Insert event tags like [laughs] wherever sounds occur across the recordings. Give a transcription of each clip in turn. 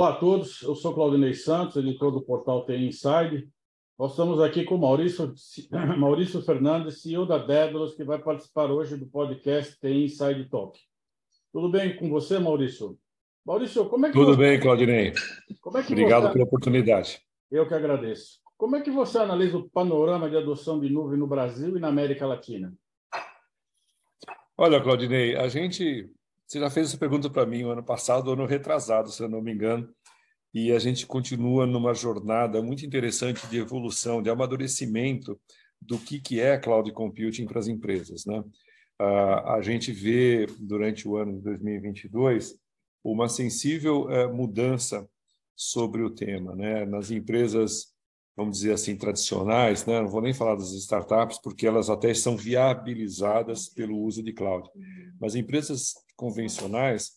Olá a todos, eu sou Claudinei Santos, editor do portal TI Inside. Nós estamos aqui com Maurício, [coughs] Maurício Fernandes, CEO da Dédalos, que vai participar hoje do podcast TI Inside Talk. Tudo bem com você, Maurício? Maurício, como é que Tudo você... bem, Claudinei. É Obrigado você... pela oportunidade. Eu que agradeço. Como é que você analisa o panorama de adoção de nuvem no Brasil e na América Latina? Olha, Claudinei, a gente você já fez essa pergunta para mim o ano passado, ano retrasado, se eu não me engano, e a gente continua numa jornada muito interessante de evolução, de amadurecimento do que, que é cloud computing para as empresas. Né? a gente vê durante o ano de 2022 uma sensível eh, mudança sobre o tema. Né? Nas empresas vamos dizer assim, tradicionais, né? não vou nem falar das startups, porque elas até são viabilizadas pelo uso de cloud. Mas empresas convencionais,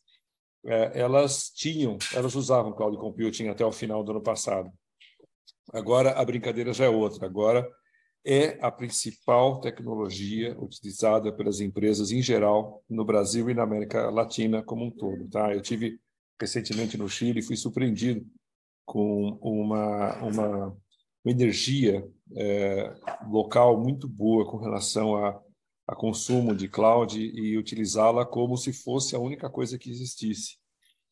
é, elas tinham, elas usavam cloud computing até o final do ano passado. Agora a brincadeira já é outra. Agora é a principal tecnologia utilizada pelas empresas em geral no Brasil e na América Latina como um todo. Tá? Eu tive recentemente no Chile e fui surpreendido com uma, uma uma energia é, local muito boa com relação a, a consumo de cloud e utilizá-la como se fosse a única coisa que existisse.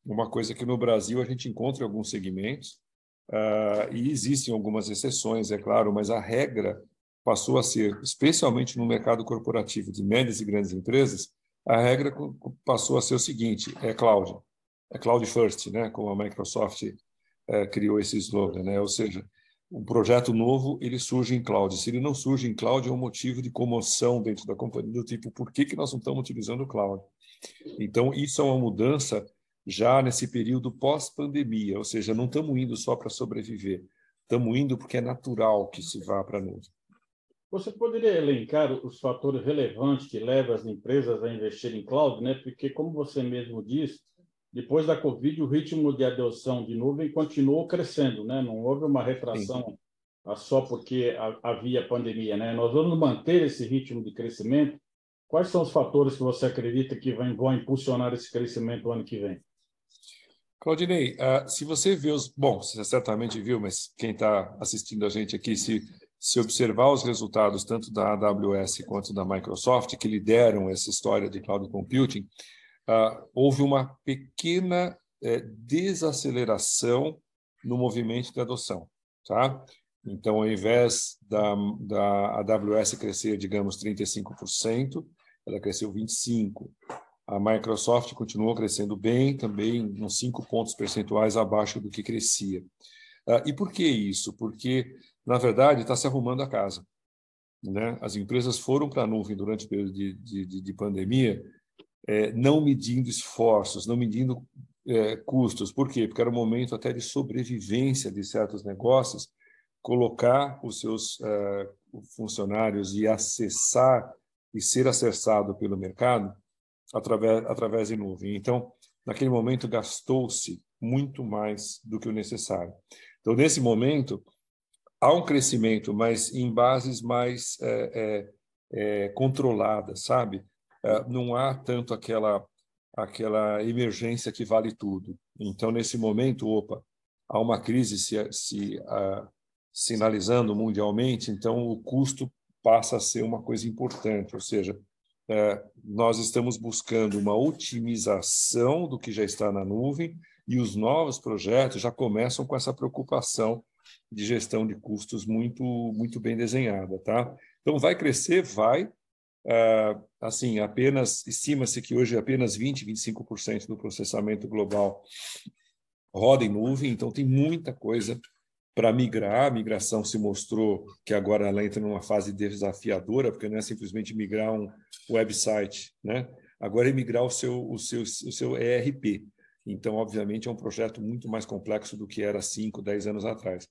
Uma coisa que no Brasil a gente encontra em alguns segmentos, uh, e existem algumas exceções, é claro, mas a regra passou a ser, especialmente no mercado corporativo de médias e grandes empresas, a regra passou a ser o seguinte: é cloud, é cloud first, né? Como a Microsoft é, criou esse slogan, né? Ou seja, um projeto novo ele surge em cloud. Se ele não surge em cloud, é um motivo de comoção dentro da companhia, do tipo, por que, que nós não estamos utilizando o cloud? Então, isso é uma mudança já nesse período pós-pandemia, ou seja, não estamos indo só para sobreviver, estamos indo porque é natural que se vá para a nuvem. Você poderia elencar os fatores relevantes que levam as empresas a investir em cloud, né? Porque, como você mesmo disse, depois da Covid, o ritmo de adoção de nuvem continuou crescendo, né? Não houve uma retração Sim. só porque havia pandemia, né? Nós vamos manter esse ritmo de crescimento. Quais são os fatores que você acredita que vão impulsionar esse crescimento no ano que vem? Claudinei, uh, se você viu os. Bom, você certamente viu, mas quem está assistindo a gente aqui, se, se observar os resultados tanto da AWS quanto da Microsoft, que lideram essa história de cloud computing, uh, houve uma pequena uh, desaceleração no movimento de adoção. Tá? Então, ao invés da, da AWS crescer, digamos, 35%, ela cresceu 25%. A Microsoft continuou crescendo bem, também uns 5 pontos percentuais abaixo do que crescia. Uh, e por que isso? Porque, na verdade, está se arrumando a casa. Né? As empresas foram para a nuvem durante o período de, de, de pandemia é, não medindo esforços, não medindo é, custos. Por quê? Porque era um momento até de sobrevivência de certos negócios, colocar os seus uh, funcionários e acessar e ser acessado pelo mercado através, através de nuvem. Então, naquele momento, gastou-se muito mais do que o necessário. Então, nesse momento, há um crescimento, mas em bases mais é, é, é, controladas, sabe? Eh, não há tanto aquela aquela emergência que vale tudo. Então, nesse momento, opa, há uma crise se, se uh, sinalizando mundialmente, então o custo passa a ser uma coisa importante, ou seja, uh, nós estamos buscando uma otimização do que já está na nuvem e os novos projetos já começam com essa preocupação de gestão de custos muito muito bem desenhada, tá? Então vai crescer, vai, Uh, assim, apenas estima-se que hoje apenas 20, 25% do processamento global roda em nuvem, então tem muita coisa para migrar. A migração se mostrou que agora ela entra numa fase desafiadora, porque não é simplesmente migrar um website, né? Agora é migrar o seu, o seu, o seu ERP. Então, obviamente, é um projeto muito mais complexo do que era 5, 10 anos atrás.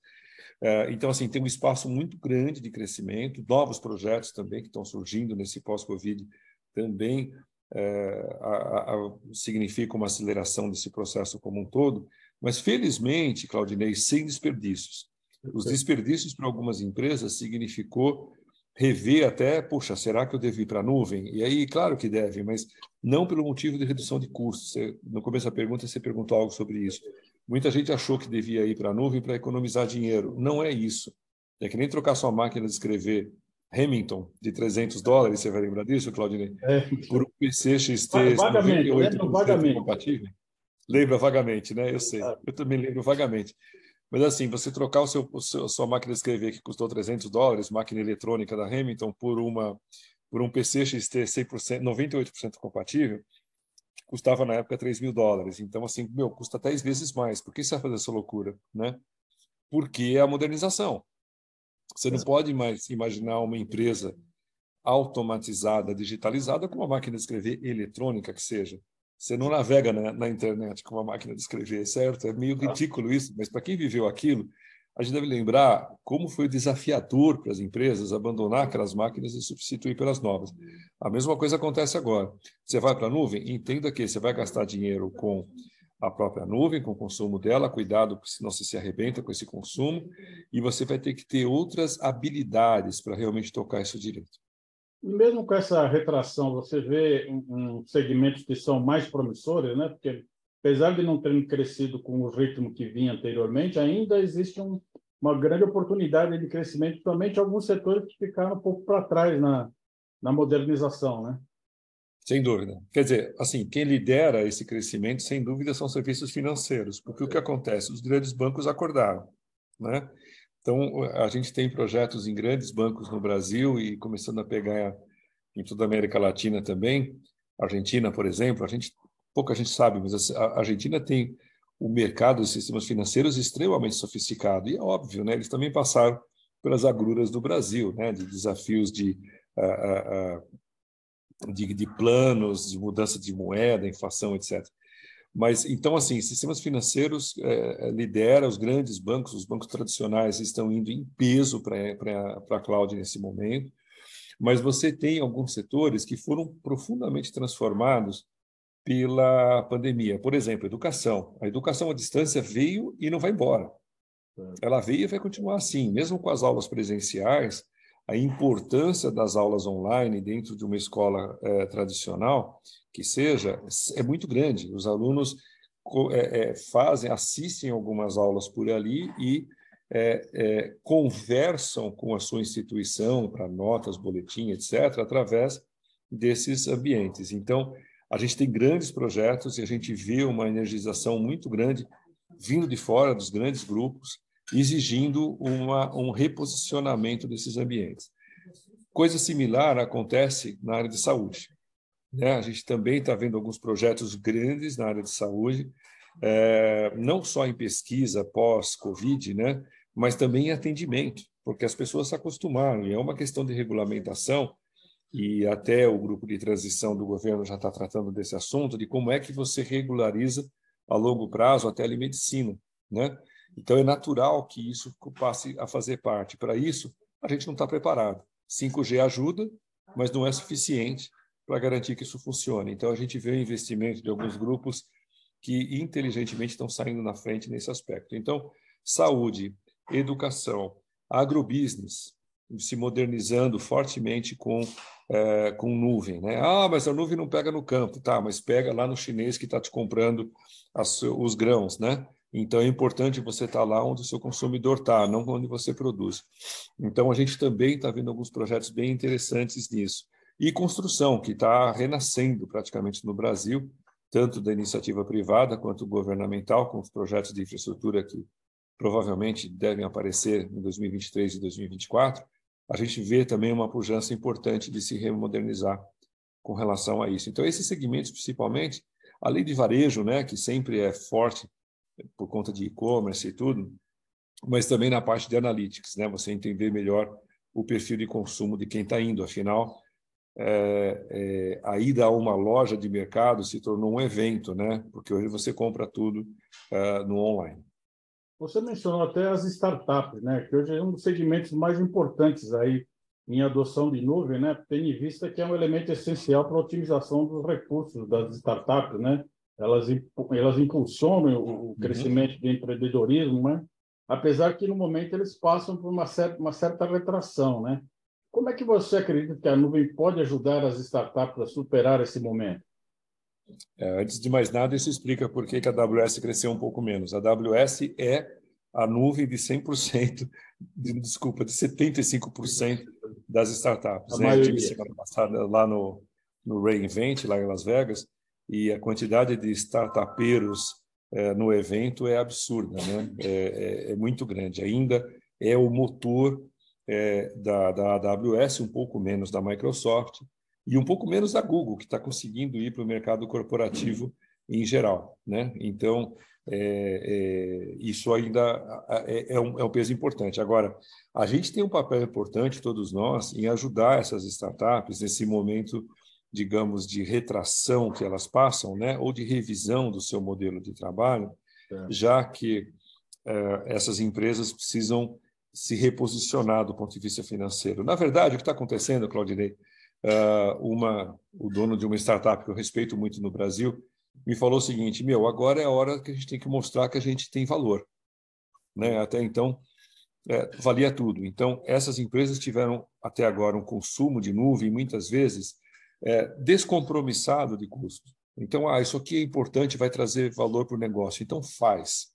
É, então, assim, tem um espaço muito grande de crescimento, novos projetos também que estão surgindo nesse pós-Covid também é, a, a, significa uma aceleração desse processo como um todo, mas felizmente, Claudinei, sem desperdícios. Os desperdícios para algumas empresas significou rever até, puxa, será que eu devo ir para a nuvem? E aí, claro que deve, mas não pelo motivo de redução de custos. Você, no começo da pergunta, você perguntou algo sobre isso Muita gente achou que devia ir para a nuvem para economizar dinheiro. Não é isso. É que nem trocar sua máquina de escrever Hamilton de 300 dólares, você vai lembrar disso, Claudinei? É. Por um PC XT vagamente, 98% vagamente. compatível. Lembra vagamente, né? Eu sei. Eu também lembro vagamente. Mas assim, você trocar o seu, o seu, a sua máquina de escrever que custou 300 dólares, máquina eletrônica da Hamilton, por uma por um PC XT 100%, 98% compatível, custava na época 3 mil dólares. Então, assim, meu, custa 10 vezes mais. Por que você vai fazer essa loucura, né? Porque é a modernização. Você não pode mais imaginar uma empresa automatizada, digitalizada, com uma máquina de escrever eletrônica que seja. Você não navega na, na internet com uma máquina de escrever, certo? É meio ridículo isso, mas para quem viveu aquilo, a gente deve lembrar como foi desafiador para as empresas abandonar aquelas máquinas e substituir pelas novas. A mesma coisa acontece agora. Você vai para a nuvem, entenda que você vai gastar dinheiro com a própria nuvem, com o consumo dela, cuidado, senão você se arrebenta com esse consumo, e você vai ter que ter outras habilidades para realmente tocar isso direito. E mesmo com essa retração, você vê um, um segmentos que são mais promissores, né? Porque apesar de não terem crescido com o ritmo que vinha anteriormente, ainda existe um, uma grande oportunidade de crescimento, principalmente alguns setores que ficaram um pouco para trás na, na modernização, né? Sem dúvida. Quer dizer, assim, quem lidera esse crescimento, sem dúvida, são serviços financeiros, porque o que acontece? Os grandes bancos acordaram, né? Então, a gente tem projetos em grandes bancos no Brasil e começando a pegar em toda a América Latina também. Argentina, por exemplo, a gente pouca gente sabe, mas a Argentina tem o mercado de sistemas financeiros extremamente sofisticado e é óbvio, né? Eles também passaram pelas agruras do Brasil, né? De desafios de uh, uh, de, de planos, de mudança de moeda, inflação, etc. Mas então, assim, sistemas financeiros é, lidera os grandes bancos, os bancos tradicionais estão indo em peso para a cloud nesse momento, mas você tem alguns setores que foram profundamente transformados pela pandemia. Por exemplo, educação. A educação à distância veio e não vai embora. Ela veio e vai continuar assim, mesmo com as aulas presenciais a importância das aulas online dentro de uma escola é, tradicional, que seja, é muito grande. Os alunos é, é, fazem, assistem algumas aulas por ali e conversam com a sua instituição para notas, boletim, etc., através desses ambientes. Então, a gente tem grandes projetos e a gente vê uma energização muito grande vindo de fora dos grandes grupos exigindo uma, um reposicionamento desses ambientes. Coisa similar acontece na área de saúde. Né? A gente também está vendo alguns projetos grandes na área de saúde, é, não só em pesquisa pós-Covid, né? mas também em atendimento, porque as pessoas se acostumaram, e é uma questão de regulamentação, e até o grupo de transição do governo já está tratando desse assunto, de como é que você regulariza a longo prazo a telemedicina, né? Então, é natural que isso passe a fazer parte. Para isso, a gente não está preparado. 5G ajuda, mas não é suficiente para garantir que isso funcione. Então, a gente vê o investimento de alguns grupos que inteligentemente estão saindo na frente nesse aspecto. Então, saúde, educação, agrobusiness, se modernizando fortemente com, é, com nuvem. Né? Ah, mas a nuvem não pega no campo. Tá, mas pega lá no chinês que está te comprando as, os grãos, né? Então é importante você estar lá onde o seu consumidor está, não onde você produz. Então a gente também está vendo alguns projetos bem interessantes nisso. E construção, que está renascendo praticamente no Brasil, tanto da iniciativa privada quanto governamental, com os projetos de infraestrutura que provavelmente devem aparecer em 2023 e 2024. A gente vê também uma pujança importante de se remodernizar com relação a isso. Então, esses segmentos, principalmente, além de varejo, né, que sempre é forte por conta de e-commerce e tudo, mas também na parte de analytics, né? Você entender melhor o perfil de consumo de quem está indo. Afinal, é, é, a ida a uma loja de mercado se tornou um evento, né? Porque hoje você compra tudo uh, no online. Você mencionou até as startups, né? Que hoje é um dos segmentos mais importantes aí em adoção de nuvem, né? Tendo em vista que é um elemento essencial para a otimização dos recursos das startups, né? elas, elas impulsionam o uhum. crescimento uhum. do empreendedorismo, né? apesar que no momento eles passam por uma certa, uma certa retração. Né? Como é que você acredita que a nuvem pode ajudar as startups a superar esse momento? É, antes de mais nada, isso explica por que, a AWS cresceu um pouco menos. A AWS é a nuvem de 100%, de, desculpa, de 75% das startups. Né? Eu tive semana passada lá no, no Reinvent, lá em Las Vegas, e a quantidade de startupeiros é, no evento é absurda, né? É, é, é, muito grande. Ainda é o motor é, da, da AWS, um pouco menos da Microsoft e um pouco menos da Google, que está conseguindo ir para o mercado corporativo em geral. Né? Então, é, é, isso ainda é, é, um, é um peso importante. Agora, a gente tem um papel importante, todos nós, em ajudar essas startups nesse momento, digamos, de retração que elas passam, né? ou de revisão do seu modelo de trabalho, é. já que é, essas empresas precisam se reposicionar do ponto de vista financeiro. Na verdade, o que está acontecendo, Claudinei, uma, o dono de uma startup que eu respeito muito no Brasil, me falou o seguinte: meu, agora é a hora que a gente tem que mostrar que a gente tem valor. Né? Até então, é, valia tudo. Então, essas empresas tiveram até agora um consumo de nuvem, muitas vezes, é, descompromissado de custo. Então, ah, isso aqui é importante, vai trazer valor para o negócio. Então, faz.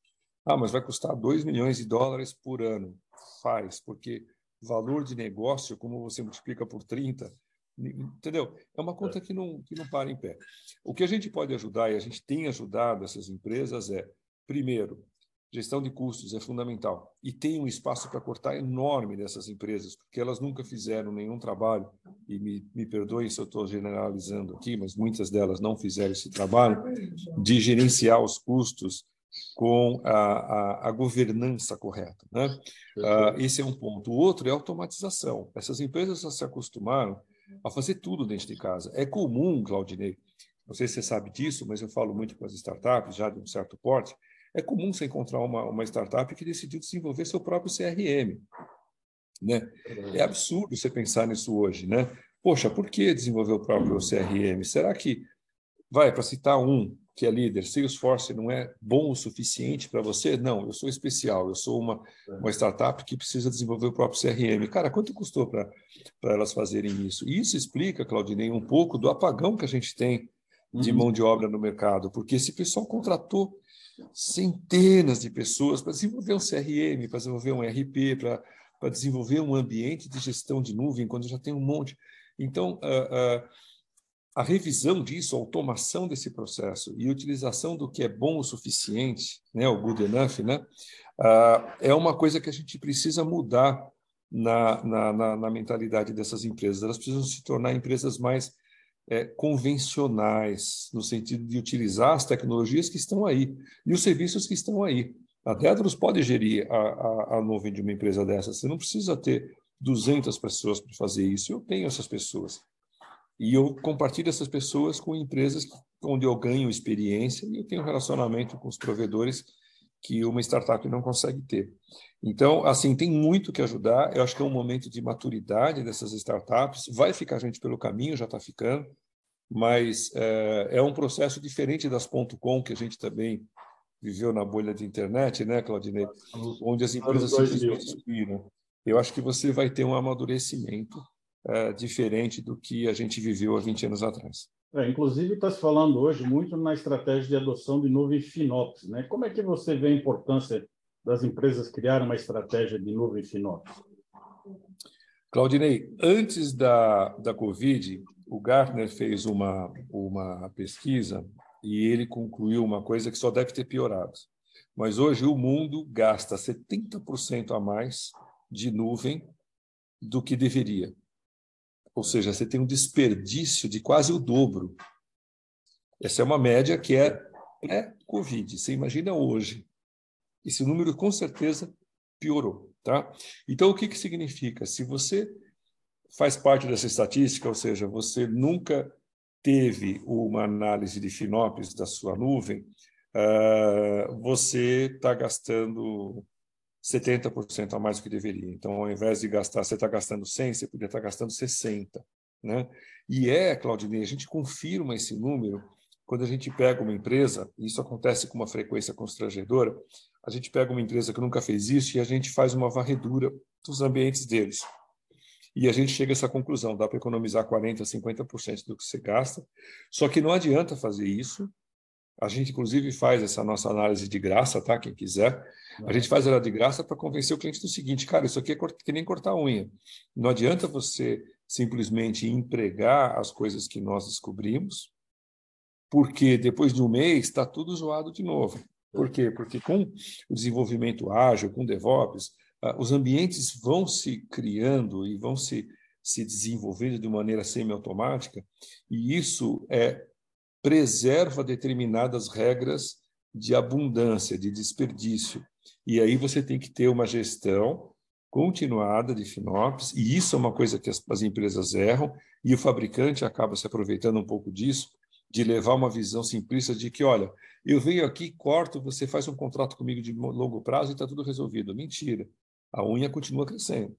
Ah, mas vai custar 2 milhões de dólares por ano. Faz, porque valor de negócio, como você multiplica por 30, Entendeu? É uma conta é. que não, que não para em pé. O que a gente pode ajudar, e a gente tem ajudado essas empresas, é, primeiro, gestão de custos é fundamental. E tem um espaço para cortar enorme dessas empresas, porque elas nunca fizeram nenhum trabalho, e me, me perdoem se eu estou generalizando aqui, mas muitas delas não fizeram esse trabalho, de gerenciar os custos com a, a, a governança correta. Né? Uh, esse é um ponto. O outro é automatização. Essas empresas já se acostumaram a fazer tudo dentro de casa. É comum, Claudinei, não sei se você sabe disso, mas eu falo muito com as startups, já de um certo porte, é comum você encontrar uma, uma startup que decidiu desenvolver seu próprio CRM. Né? É absurdo você pensar nisso hoje. Né? Poxa, por que desenvolver o próprio CRM? Será que, vai, para citar um, que é líder, Salesforce não é bom o suficiente para você? Não, eu sou especial, eu sou uma, uma startup que precisa desenvolver o próprio CRM. Cara, quanto custou para elas fazerem isso? E isso explica, Claudinei, um pouco do apagão que a gente tem de uhum. mão de obra no mercado, porque esse pessoal contratou centenas de pessoas para desenvolver um CRM, para desenvolver um RP, para, para desenvolver um ambiente de gestão de nuvem, quando já tem um monte. Então, uh, uh, a revisão disso, a automação desse processo e utilização do que é bom o suficiente, né, o good enough, né, uh, é uma coisa que a gente precisa mudar na, na, na, na, mentalidade dessas empresas. Elas precisam se tornar empresas mais é, convencionais, no sentido de utilizar as tecnologias que estão aí e os serviços que estão aí. A Dedros pode gerir a, a, a nuvem de uma empresa dessa. Você não precisa ter 200 pessoas para fazer isso. Eu tenho essas pessoas. E eu compartilho essas pessoas com empresas onde eu ganho experiência e eu tenho um relacionamento com os provedores que uma startup não consegue ter. Então, assim, tem muito que ajudar. Eu acho que é um momento de maturidade dessas startups. Vai ficar gente pelo caminho, já está ficando, mas é, é, um processo diferente das .com que a gente também viveu na bolha de internet, né, Claudinei? Onde as empresas simplesmente subiram. Eu acho que você vai ter um amadurecimento é, diferente do que a gente viveu há 20 anos atrás. É, inclusive, está se falando hoje muito na estratégia de adoção de nuvem FinOps. Né? Como é que você vê a importância das empresas criarem uma estratégia de nuvem FinOps? Claudinei, antes da, da Covid, o Gartner fez uma, uma pesquisa e ele concluiu uma coisa que só deve ter piorado. Mas hoje o mundo gasta 70% a mais de nuvem do que deveria. Ou seja, você tem um desperdício de quase o dobro. Essa é uma média que é pré-Covid. Você imagina hoje. Esse número com certeza piorou. Tá? Então, o que, que significa? Se você faz parte dessa estatística, ou seja, você nunca teve uma análise de FinOps da sua nuvem, uh, você está gastando 70% a mais do que deveria. Então, ao invés de gastar, você está gastando 100, você poderia estar tá gastando 60. Né? E é, Claudinei, a gente confirma esse número quando a gente pega uma empresa, e isso acontece com uma frequência constrangedora, a gente pega uma empresa que nunca fez isso e a gente faz uma varredura dos ambientes deles. e a gente chega a essa conclusão, dá para economizar 40%, 50% do que você gasta, só que não adianta fazer isso, a gente inclusive faz essa nossa análise de graça, tá? Quem quiser, a gente faz ela de graça para convencer o cliente do seguinte, cara, isso aqui é que nem cortar unha. Não adianta você simplesmente empregar as coisas que nós descobrimos, porque depois de um mês está tudo zoado de novo. Por quê? Porque com o desenvolvimento ágil, com DevOps, ah, os ambientes vão se criando e vão se, se desenvolvendo de maneira semiautomática, e isso é, preserva determinadas regras de abundância, de desperdício. E aí você tem que ter uma gestão continuada de FinOps, e isso é uma coisa que as, as empresas erram, e o fabricante acaba se aproveitando um pouco disso, de levar uma visão simplista de que, olha, eu venho aqui, corto, você faz um contrato comigo de longo prazo e está tudo resolvido. Mentira. A unha continua crescendo.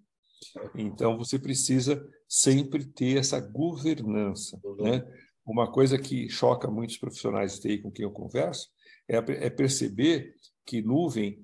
Então, você precisa sempre ter essa governança. Né? Uma coisa que choca muitos profissionais de TI com quem eu converso é, é perceber que nuvem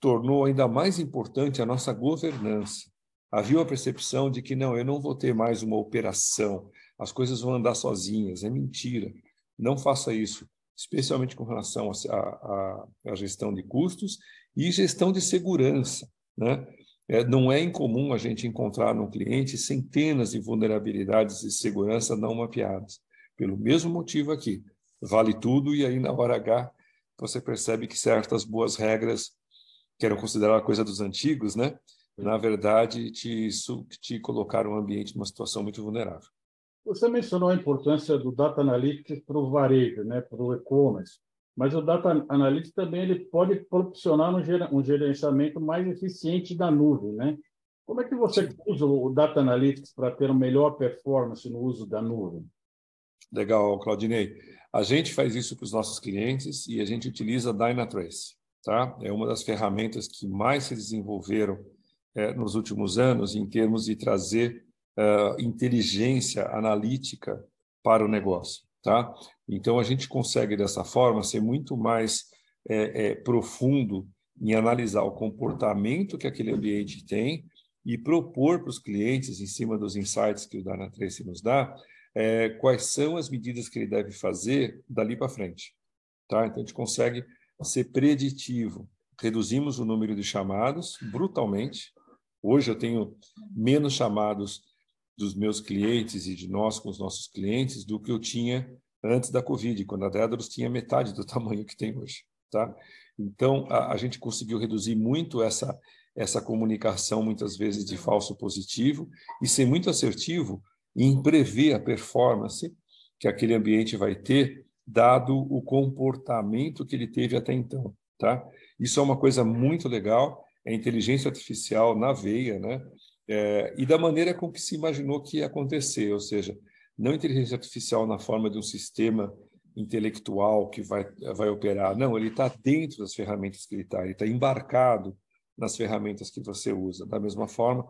tornou ainda mais importante a nossa governança. Havia uma percepção de que não, eu não vou ter mais uma operação, as coisas vão andar sozinhas. É mentira. Não faça isso, especialmente com relação à gestão de custos e gestão de segurança. Né? É, não é incomum a gente encontrar no cliente centenas de vulnerabilidades de segurança não mapeadas. Pelo mesmo motivo aqui, vale tudo e aí na hora H você percebe que certas boas regras que eram consideradas coisa dos antigos, né? Na verdade, te, te colocaram o ambiente numa situação muito vulnerável. Você mencionou a importância do Data Analytics para o varejo, né, para o e-commerce, mas o Data Analytics também ele pode proporcionar um gerenciamento mais eficiente da nuvem. Né? Como é que você usa o Data Analytics para ter uma melhor performance no uso da nuvem? Legal, Claudinei. A gente faz isso para os nossos clientes e a gente utiliza Dynatrace. Tá? É uma das ferramentas que mais se desenvolveram é, nos últimos anos em termos de trazer uh, inteligência analítica para o negócio. Tá? Então, a gente consegue, dessa forma, ser muito mais é, é, profundo em analisar o comportamento que aquele ambiente tem e propor para os clientes, em cima dos insights que o Dynatrace nos dá, é, quais são as medidas que ele deve fazer dali para frente. Tá? Então, a gente consegue ser preditivo. Reduzimos o número de chamados brutalmente. Hoje eu tenho menos chamados dos meus clientes e de nós com os nossos clientes do que eu tinha antes da Covid, quando a Dedalus tinha metade do [laughs] tamanho que tem hoje. Tá? Então, a, a gente conseguiu reduzir muito essa, essa comunicação, muitas vezes de falso positivo, e ser muito assertivo em prever a performance que aquele ambiente vai ter, dado o comportamento que ele teve até então. Tá? Isso é uma coisa muito legal, é inteligência artificial na veia, né? é, e da maneira com que se imaginou que ia acontecer, ou seja, não inteligência artificial na forma de um sistema intelectual que vai, vai operar, não, ele está dentro das ferramentas que ele está, ele está embarcado nas ferramentas que você usa. Da mesma forma,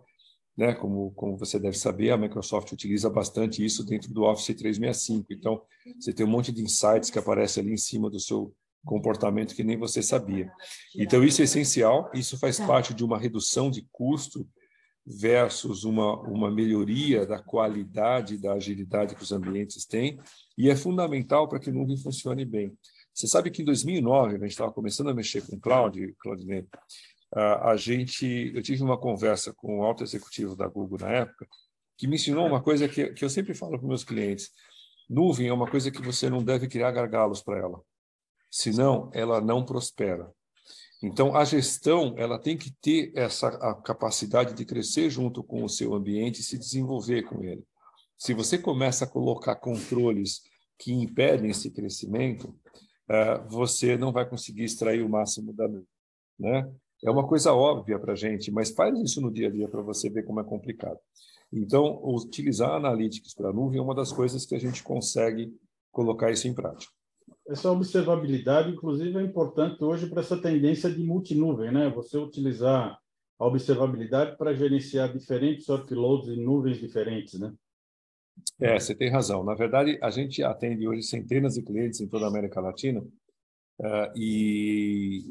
né, como, como você deve saber, a Microsoft utiliza bastante isso dentro do Office 365. Então, você tem um monte de insights que aparece ali em cima do seu comportamento que nem você sabia. Então, isso é essencial, isso faz parte de uma redução de custo versus uma, uma melhoria da qualidade da agilidade que os ambientes têm, e é fundamental para que o nuvem funcione bem. Você sabe que em 2009, a gente estava começando a mexer com cloud, Claudinei, a gente, eu tive uma conversa com o alto executivo da Google na época, que me ensinou uma coisa que, que eu sempre falo para meus clientes: nuvem é uma coisa que você não deve criar gargalos para ela, senão ela não prospera. Então, a gestão ela tem que ter essa a capacidade de crescer junto com o seu ambiente e se desenvolver com ele. Se você começa a colocar controles que impedem esse crescimento, uh, você não vai conseguir extrair o máximo da nuvem. Né? É uma coisa óbvia para a gente, mas faz isso no dia a dia para você ver como é complicado. Então, utilizar analytics para a nuvem é uma das coisas que a gente consegue colocar isso em prática essa observabilidade, inclusive, é importante hoje para essa tendência de multinuvem, né? Você utilizar a observabilidade para gerenciar diferentes workloads em nuvens diferentes, né? É, você tem razão. Na verdade, a gente atende hoje centenas de clientes em toda a América Latina uh, e,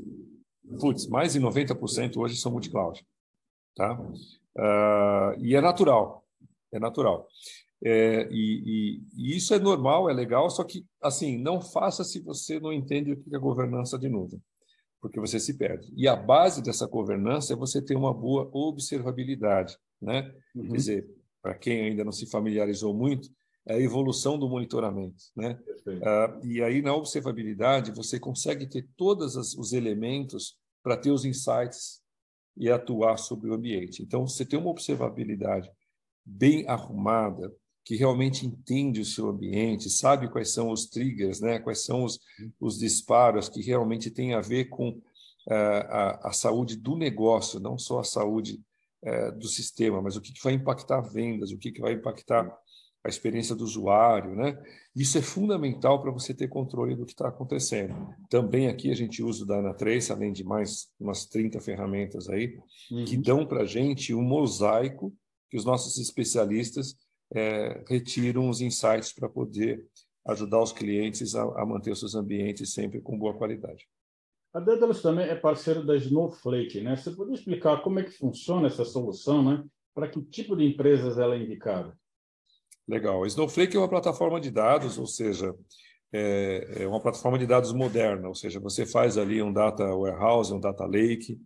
putz, mais de 90% hoje são multicloud, tá? Uh, e é natural, é natural. É, e, e, e, isso é normal, é legal, só que, assim, não faça se você não entende o que é governança de nuvem, porque você se perde. E a base dessa governança é você ter uma boa observabilidade, né? Uhum. Quer dizer, para quem ainda não se familiarizou muito, a evolução do monitoramento, né? Uh, e aí, na observabilidade, você consegue ter todos os elementos para ter os insights e atuar sobre o ambiente. Então, você tem uma observabilidade bem arrumada, que realmente entende o seu ambiente, sabe quais são os triggers, né? quais são os, os disparos que realmente têm a ver com uh, a, a, saúde do negócio, não só a saúde uh, do sistema, mas o que, que vai impactar vendas, o que, que vai impactar a experiência do usuário. Né? Isso é fundamental para você ter controle do que está acontecendo. Também aqui a gente usa o Dana Trace, além de mais umas 30 ferramentas aí, uhum. que dão para a gente um mosaico que os nossos especialistas é, retiram os insights para poder ajudar os clientes a, a, manter os seus ambientes sempre com boa qualidade. A Daedalus também é parceiro da Snowflake, né? Você poderia explicar como é que funciona essa solução, né? Para que tipo de empresas ela é indicada? Legal. Snowflake é uma plataforma de dados, ou seja, é, é uma plataforma de dados moderna, ou seja, você faz ali um data warehouse, um data lake,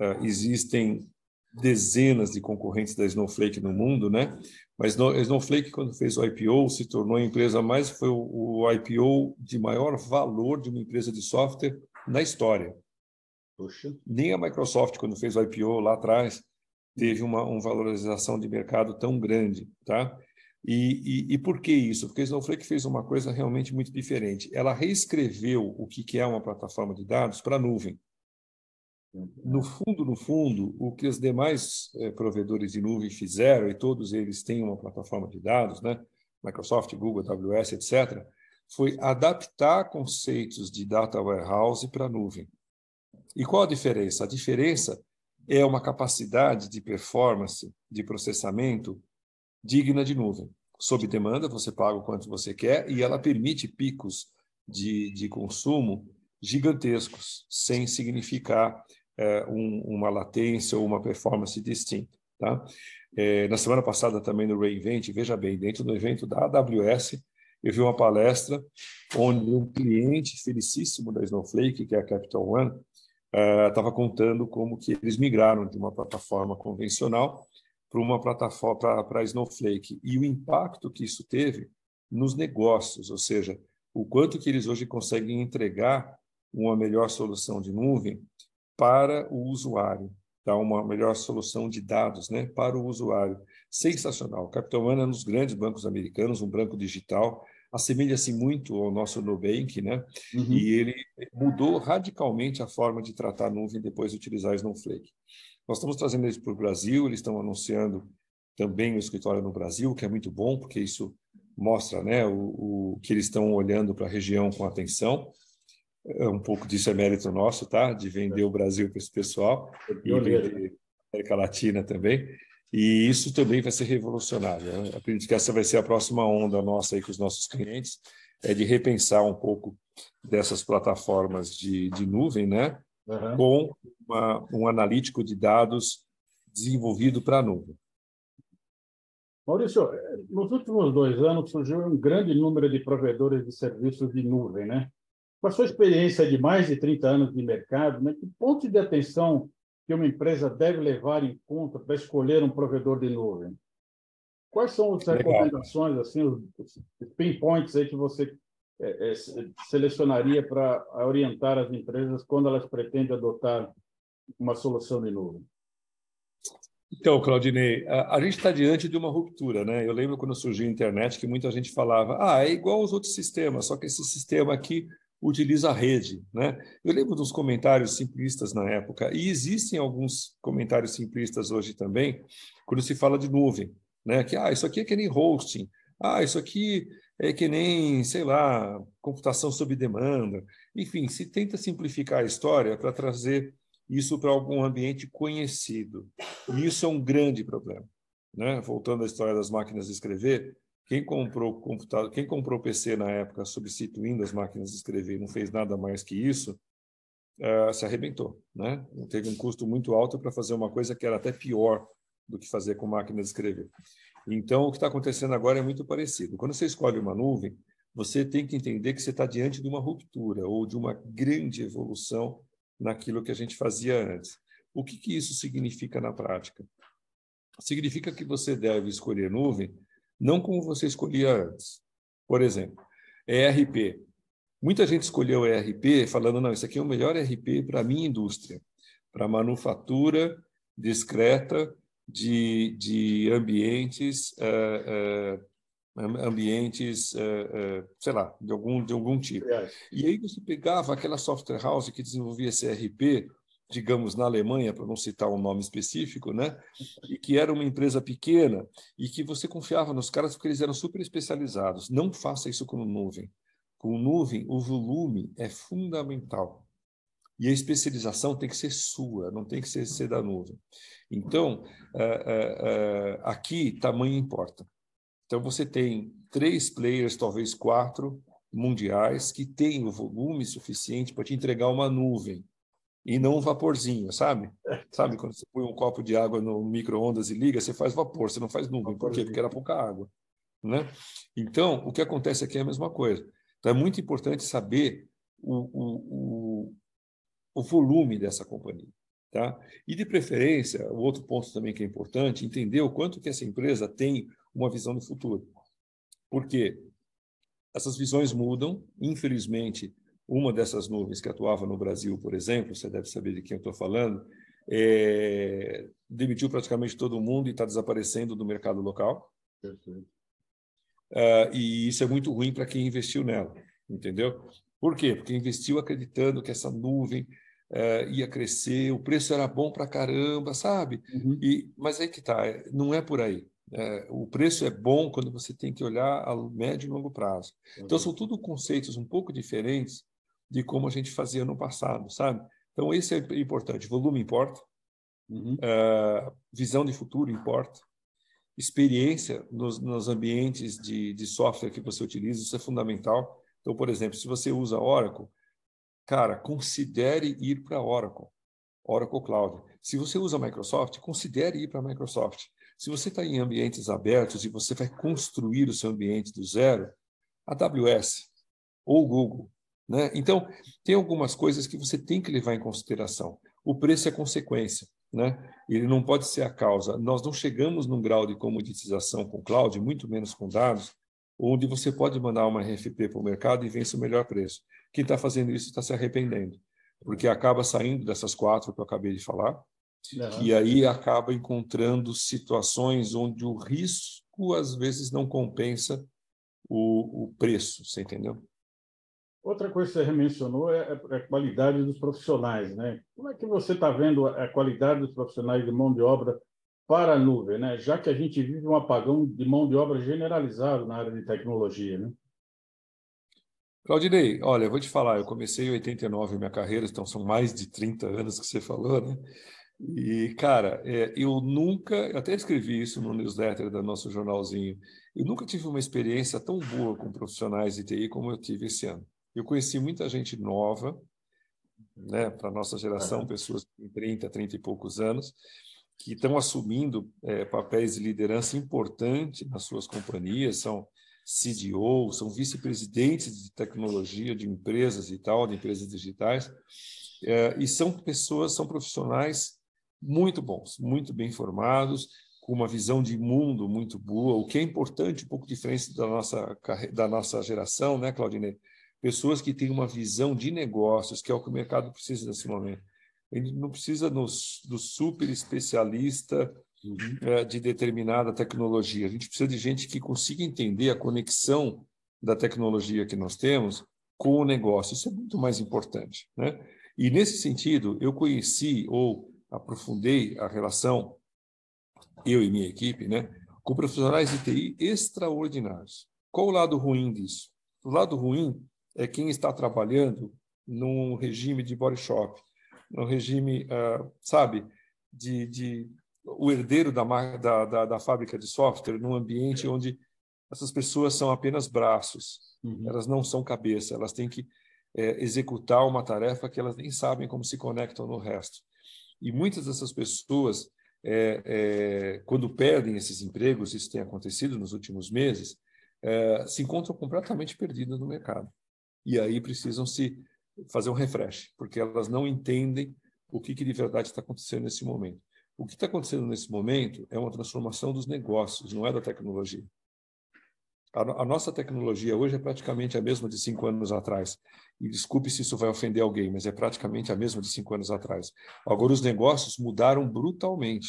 uh, existem dezenas de concorrentes da Snowflake no mundo, né? Mas a Snowflake, quando fez o IPO, se tornou a empresa mais foi o, IPO de maior valor de uma empresa de software na história. Poxa. Nem a Microsoft, quando fez o IPO lá atrás, teve uma, uma valorização de mercado tão grande, tá? E, e, e, por que isso? Porque a Snowflake fez uma coisa realmente muito diferente. Ela reescreveu o que é uma plataforma de dados para a nuvem. No fundo, no fundo, o que os demais eh, provedores de nuvem fizeram, e todos eles têm uma plataforma de dados, né? Microsoft, Google, AWS, etc., foi adaptar conceitos de data warehouse para a nuvem. E qual a diferença? A diferença é uma capacidade de performance, de processamento digna de nuvem. Sob demanda, você paga o quanto você quer e ela permite picos de, de consumo gigantescos, sem significar é, um, uma latência ou uma performance distinta. Tá? É, na semana passada também no Reinvent, veja bem, dentro do evento da AWS, eu vi uma palestra onde um cliente felicíssimo da Snowflake, que é a Capital One, estava uh, contando como que eles migraram de uma plataforma convencional para uma plataforma para Snowflake e o impacto que isso teve nos negócios, ou seja, o quanto que eles hoje conseguem entregar uma melhor solução de nuvem para o usuário, tá? uma melhor solução de dados né? para o usuário. Sensacional. Capital One é um dos grandes bancos americanos, um banco digital, assemelha-se muito ao nosso Nubank, né? Uhum. E ele mudou radicalmente a forma de tratar a nuvem depois de utilizar Snowflake. Nós estamos trazendo isso para o Brasil, eles estão anunciando também o escritório no Brasil, que é muito bom, porque isso mostra né, o, o que eles estão olhando para a região com atenção. É um pouco disso é mérito nosso, tá? De vender o Brasil para esse pessoal e vender a América Latina também. E isso também vai ser revolucionário. Né? Acredito que essa vai ser a próxima onda nossa aí com os nossos clientes, é de repensar um pouco dessas plataformas de, de nuvem, né? Uhum. Com uma, um analítico de dados desenvolvido para a nuvem. Maurício, nos últimos dois anos surgiu um grande número de provedores de serviços de nuvem, né? Com a sua experiência de mais de 30 anos de mercado, né, que ponto de atenção que uma empresa deve levar em conta para escolher um provedor de nuvem? Quais são as recomendações, assim, os, os pinpoints aí que você é, é, selecionaria para orientar as empresas quando elas pretendem adotar uma solução de nuvem? Então, Claudinei, a, a gente está diante de uma ruptura, né? Eu lembro quando surgiu a internet que muita gente falava, ah, é igual aos outros sistemas, só que esse sistema aqui utiliza a rede, né? Eu lembro dos comentários simplistas na época e existem alguns comentários simplistas hoje também quando se fala de nuvem, né? Que ah, isso aqui é que nem hosting, ah, isso aqui é que nem, sei lá, computação sob demanda. Enfim, se tenta simplificar a história para trazer isso para algum ambiente conhecido. E isso é um grande problema. Né? Voltando à história das máquinas de escrever, quem comprou computador, quem comprou PC na época substituindo as máquinas de escrever não fez nada mais que isso, uh, se arrebentou, né? Teve um custo muito alto para fazer uma coisa que era até pior do que fazer com máquina de escrever. Então, o que está acontecendo agora é muito parecido. Quando você escolhe uma nuvem, você tem que entender que você está diante de uma ruptura ou de uma grande evolução naquilo que a gente fazia antes. O que, que isso significa na prática? Significa que você deve escolher nuvem não como você escolhia antes. Por exemplo, ERP. Muita gente escolheu ERP falando, não, isso aqui é o melhor ERP para a minha indústria, para manufatura discreta de, de ambientes, uh, uh, ambientes, uh, sei lá, de algum, de algum tipo. E aí você pegava aquela software house que desenvolvia ERP, digamos, na Alemanha, para não citar um nome específico, né? e que era uma empresa pequena e que você confiava nos caras porque eles eram super especializados. Não faça isso com nuvem. Com nuvem, o volume é fundamental. E a especialização tem que ser sua, não tem que ser, ser da nuvem. Então, uh, uh, uh, aqui, tamanho importa. Então, você tem três players, talvez quatro, mundiais, que têm o volume suficiente para te entregar uma nuvem e não um vaporzinho, sabe? Sabe quando você põe um copo de água no micro-ondas e liga, você faz vapor, você não faz nuvem. Por quê? Porque era pouca água. Né? Então, o que acontece aqui é a mesma coisa. Então, é muito importante saber o, o, o volume dessa companhia. Tá? E, de preferência, o outro ponto também que é importante, entender o quanto que essa empresa tem uma visão do futuro. Por quê? Essas visões mudam, infelizmente, uma dessas nuvens que atuava no Brasil, por exemplo, você deve saber de quem eu estou falando, é, demitiu praticamente todo mundo e está desaparecendo do mercado local. Uh, e isso é muito ruim para quem investiu nela, entendeu? Por quê? Porque investiu acreditando que essa nuvem uh, ia crescer, o preço era bom para caramba, sabe? Uhum. E, mas aí que tá, não é por aí. É, o preço é bom quando você tem que olhar a médio e longo prazo. Então, são tudo conceitos um pouco diferentes de como a gente fazia no passado, sabe? Então, isso é importante. Volume importa, uhum. uh, visão de futuro importa, experiência nos, nos ambientes de, de, software que você utiliza, isso é fundamental. Então, por exemplo, se você usa Oracle, cara, considere ir para Oracle, Oracle Cloud. Se você usa Microsoft, considere ir para Microsoft. Se você está em ambientes abertos e você vai construir o seu ambiente do zero, AWS ou Google né? Então, tem algumas coisas que você tem que levar em consideração. O preço é consequência, né? ele não pode ser a causa. Nós não chegamos num grau de comoditização com cloud, muito menos com dados, onde você pode mandar uma RFP para o mercado e vence o melhor preço. Quem está fazendo isso está se arrependendo, porque acaba saindo dessas quatro que eu acabei de falar, e aí acaba encontrando situações onde o risco às vezes não compensa o, o preço, você entendeu? Outra coisa que você mencionou é, é a qualidade dos profissionais, né? Como é que você está vendo a qualidade dos profissionais de mão de obra para a nuvem, né? Já que a gente vive um apagão de mão de obra generalizado na área de tecnologia, né? Claudinei, olha, eu vou te falar, eu comecei em 89 minha carreira, então são mais de 30 anos que você falou, né? E, cara, é, eu nunca, eu até escrevi isso no newsletter do nosso jornalzinho, eu nunca tive uma experiência tão boa com profissionais de TI como eu tive esse ano. Eu conheci muita gente nova, né, para nossa geração, uhum. pessoas com 30, 30 e poucos anos, que estão assumindo é, papéis de liderança importante nas suas companhias, são CDO, são vice-presidentes de tecnologia de empresas e tal, de empresas digitais, é, e são pessoas, são profissionais muito bons, muito bem formados, com uma visão de mundo muito boa, o que é importante, um pouco diferente da nossa, da nossa geração, né, Claudinei? pessoas que têm uma visão de negócios, que é o que o mercado precisa nesse momento. Ele não precisa do super especialista uhum. é, de determinada tecnologia. A gente precisa de gente que consiga entender a conexão da tecnologia que nós temos com o negócio. Isso é muito mais importante. Né? E, nesse sentido, eu conheci ou aprofundei a relação, eu e minha equipe, né, com profissionais de TI extraordinários. Qual o lado ruim disso? O lado ruim é quem está trabalhando num regime de body shop, num regime, uh, sabe, de, de, o herdeiro da, da, da, da, fábrica de software, num ambiente onde essas pessoas são apenas braços, uhum. elas não são cabeça, elas têm que é, executar uma tarefa que elas nem sabem como se conectam no resto. E muitas dessas pessoas é, é, quando perdem esses empregos, isso tem acontecido nos últimos meses, é, se encontram completamente perdidas no mercado. E aí precisam se fazer um refresh, porque elas não entendem o que, que de verdade está acontecendo nesse momento. O que está acontecendo nesse momento é uma transformação dos negócios, não é da tecnologia. A, a, nossa tecnologia hoje é praticamente a mesma de cinco anos atrás. E desculpe se isso vai ofender alguém, mas é praticamente a mesma de cinco anos atrás. Agora, os negócios mudaram brutalmente.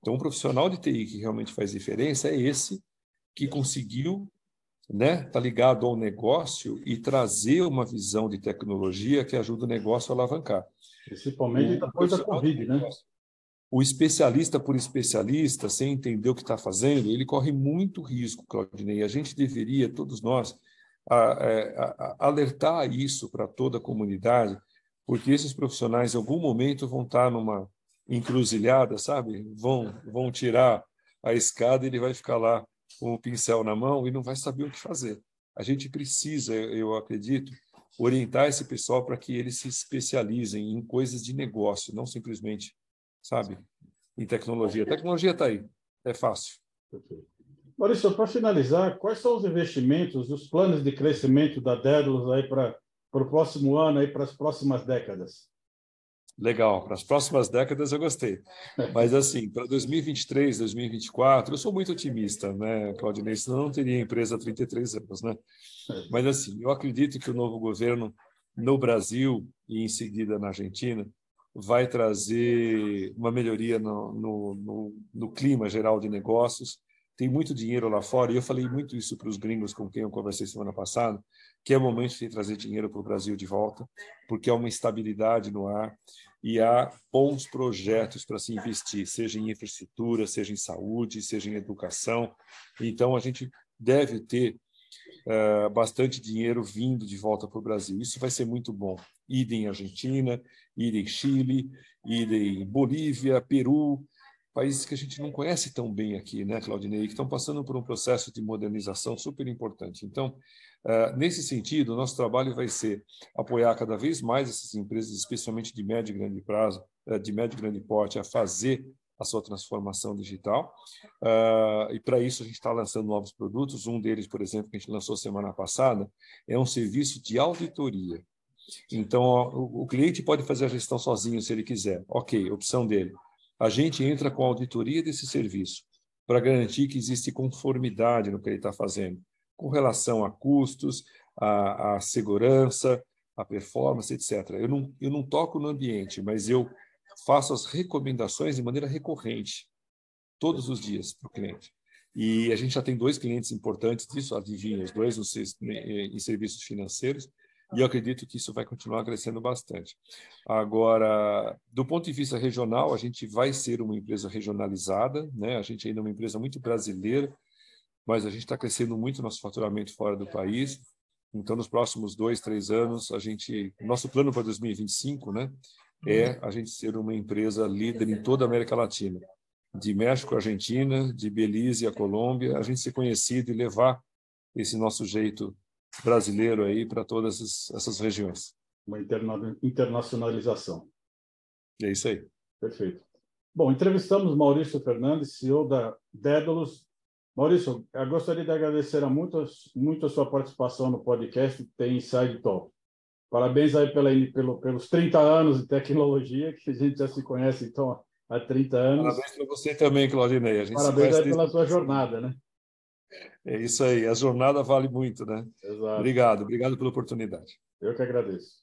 Então, um profissional de TI que realmente faz diferença é esse que conseguiu né, tá ligado ao negócio e trazer uma visão de tecnologia que ajuda o negócio a alavancar. Principalmente depois da Covid, né? O especialista por especialista, sem entender o que está fazendo, ele corre muito risco, Claudinei. A gente deveria, todos nós, a, é, a, a, alertar isso para toda a comunidade, porque esses profissionais, em algum momento, vão estar tá numa encruzilhada, sabe? Vão, vão tirar a escada e ele vai ficar lá com o pincel na mão e não vai saber o que fazer. A gente precisa, eu acredito, orientar esse pessoal para que eles se especializem em coisas de negócio, não simplesmente, sabe, em tecnologia. A tecnologia está aí, é fácil. Maurício, para finalizar, quais são os investimentos os planos de crescimento da Dédalus aí para, para o próximo ano, aí para as próximas décadas? Legal, para as próximas décadas eu gostei. Mas, assim, para 2023, 2024, eu sou muito otimista, né, Claudinei? Senão eu não teria empresa há 33 anos, né? Mas, assim, eu acredito que o novo governo no Brasil e em seguida na Argentina vai trazer uma melhoria no, no, no, no clima geral de negócios. Tem muito dinheiro lá fora, e eu falei muito isso para os gringos com quem eu conversei semana passada, que é o momento de trazer dinheiro para o Brasil de volta, porque há uma estabilidade no ar e há bons projetos para se investir, seja em infraestrutura, seja em saúde, seja em educação. Então, a gente deve ter uh, bastante dinheiro vindo de volta para o Brasil. Isso vai ser muito bom. Idem Argentina, idem Chile, idem Bolívia, Peru, países que a gente não conhece tão bem aqui, né, Claudinei, que estão passando por um processo de modernização super importante. Então, uh, nesse sentido, nosso trabalho vai ser apoiar cada vez mais essas empresas, especialmente de médio e grande prazo, uh, de médio e grande porte, a fazer a sua transformação digital. Uh, e para isso a gente está lançando novos produtos. Um deles, por exemplo, que a gente lançou semana passada, é um serviço de auditoria. Então, o, cliente pode fazer a gestão sozinho se ele quiser. Ok, opção dele a gente entra com a auditoria desse serviço para garantir que existe conformidade no que ele está fazendo, com relação a custos, a, a, segurança, a performance, etc. Eu não, eu não toco no ambiente, mas eu faço as recomendações de maneira recorrente, todos os dias, para o cliente. E a gente já tem dois clientes importantes disso, adivinha, os dois em serviços financeiros, e eu acredito que isso vai continuar crescendo bastante. Agora, do ponto de vista regional, a gente vai ser uma empresa regionalizada, né? A gente ainda é uma empresa muito brasileira, mas a gente está crescendo muito nosso faturamento fora do país. Então, nos próximos dois, três anos, a gente, nosso plano para 2025, né, é a gente ser uma empresa líder em toda a América Latina, de México, Argentina, de Belize a Colômbia, a gente ser conhecido e levar esse nosso jeito brasileiro aí para todas essas regiões. Uma interna internacionalização. É isso aí. Perfeito. Bom, entrevistamos Maurício Fernandes, CEO da Dédalus. Maurício, eu gostaria de agradecer muito, muito a sua participação no podcast Tem Inside Talk. Parabéns aí pela, pelo, pelos 30 anos de tecnologia, que a gente já se conhece então há 30 anos. Parabéns para você também, Claudinei. Parabéns aí pela sua jornada, né? É isso aí, a jornada vale muito, né? Exato. Obrigado, obrigado pela oportunidade. Eu que agradeço.